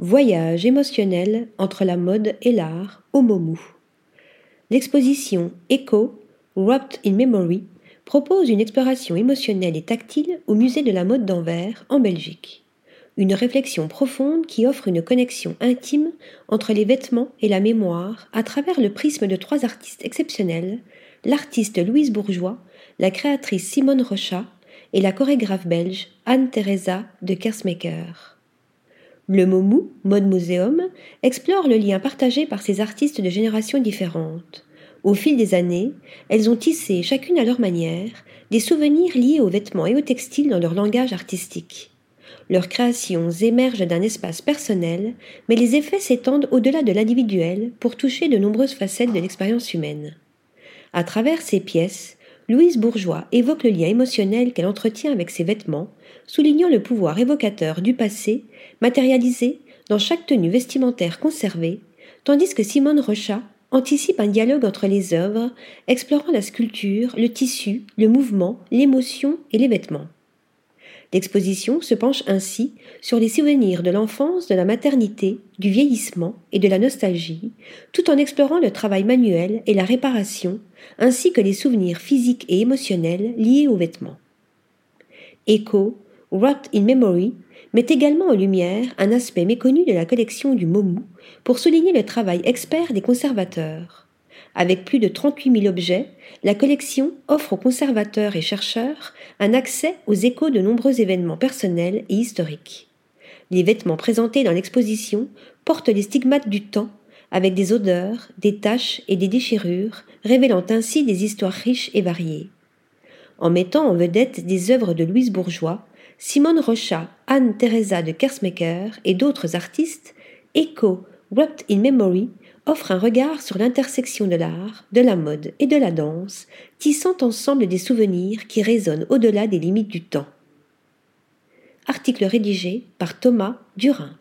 Voyage émotionnel entre la mode et l'art au Momu. L'exposition Echo, Wrapped in Memory, propose une exploration émotionnelle et tactile au musée de la mode d'Anvers, en Belgique. Une réflexion profonde qui offre une connexion intime entre les vêtements et la mémoire à travers le prisme de trois artistes exceptionnels, l'artiste Louise Bourgeois, la créatrice Simone Rochat et la chorégraphe belge Anne-Theresa de Kersmaker. Le MOMU, Mode Museum, explore le lien partagé par ces artistes de générations différentes. Au fil des années, elles ont tissé, chacune à leur manière, des souvenirs liés aux vêtements et aux textiles dans leur langage artistique. Leurs créations émergent d'un espace personnel, mais les effets s'étendent au-delà de l'individuel pour toucher de nombreuses facettes de l'expérience humaine. À travers ces pièces, Louise Bourgeois évoque le lien émotionnel qu'elle entretient avec ses vêtements, soulignant le pouvoir évocateur du passé, matérialisé dans chaque tenue vestimentaire conservée, tandis que Simone Rochat anticipe un dialogue entre les œuvres, explorant la sculpture, le tissu, le mouvement, l'émotion et les vêtements. L'exposition se penche ainsi sur les souvenirs de l'enfance, de la maternité, du vieillissement et de la nostalgie, tout en explorant le travail manuel et la réparation, ainsi que les souvenirs physiques et émotionnels liés aux vêtements. Echo, Wrapped in Memory, met également en lumière un aspect méconnu de la collection du Momu pour souligner le travail expert des conservateurs. Avec plus de 38 000 objets, la collection offre aux conservateurs et chercheurs un accès aux échos de nombreux événements personnels et historiques. Les vêtements présentés dans l'exposition portent les stigmates du temps, avec des odeurs, des taches et des déchirures, révélant ainsi des histoires riches et variées. En mettant en vedette des œuvres de Louise Bourgeois, Simone Rochat, Anne-Theresa de Kersmaker et d'autres artistes, Echo, Wrapped in Memory offre un regard sur l'intersection de l'art, de la mode et de la danse, tissant ensemble des souvenirs qui résonnent au-delà des limites du temps. Article rédigé par Thomas Durin.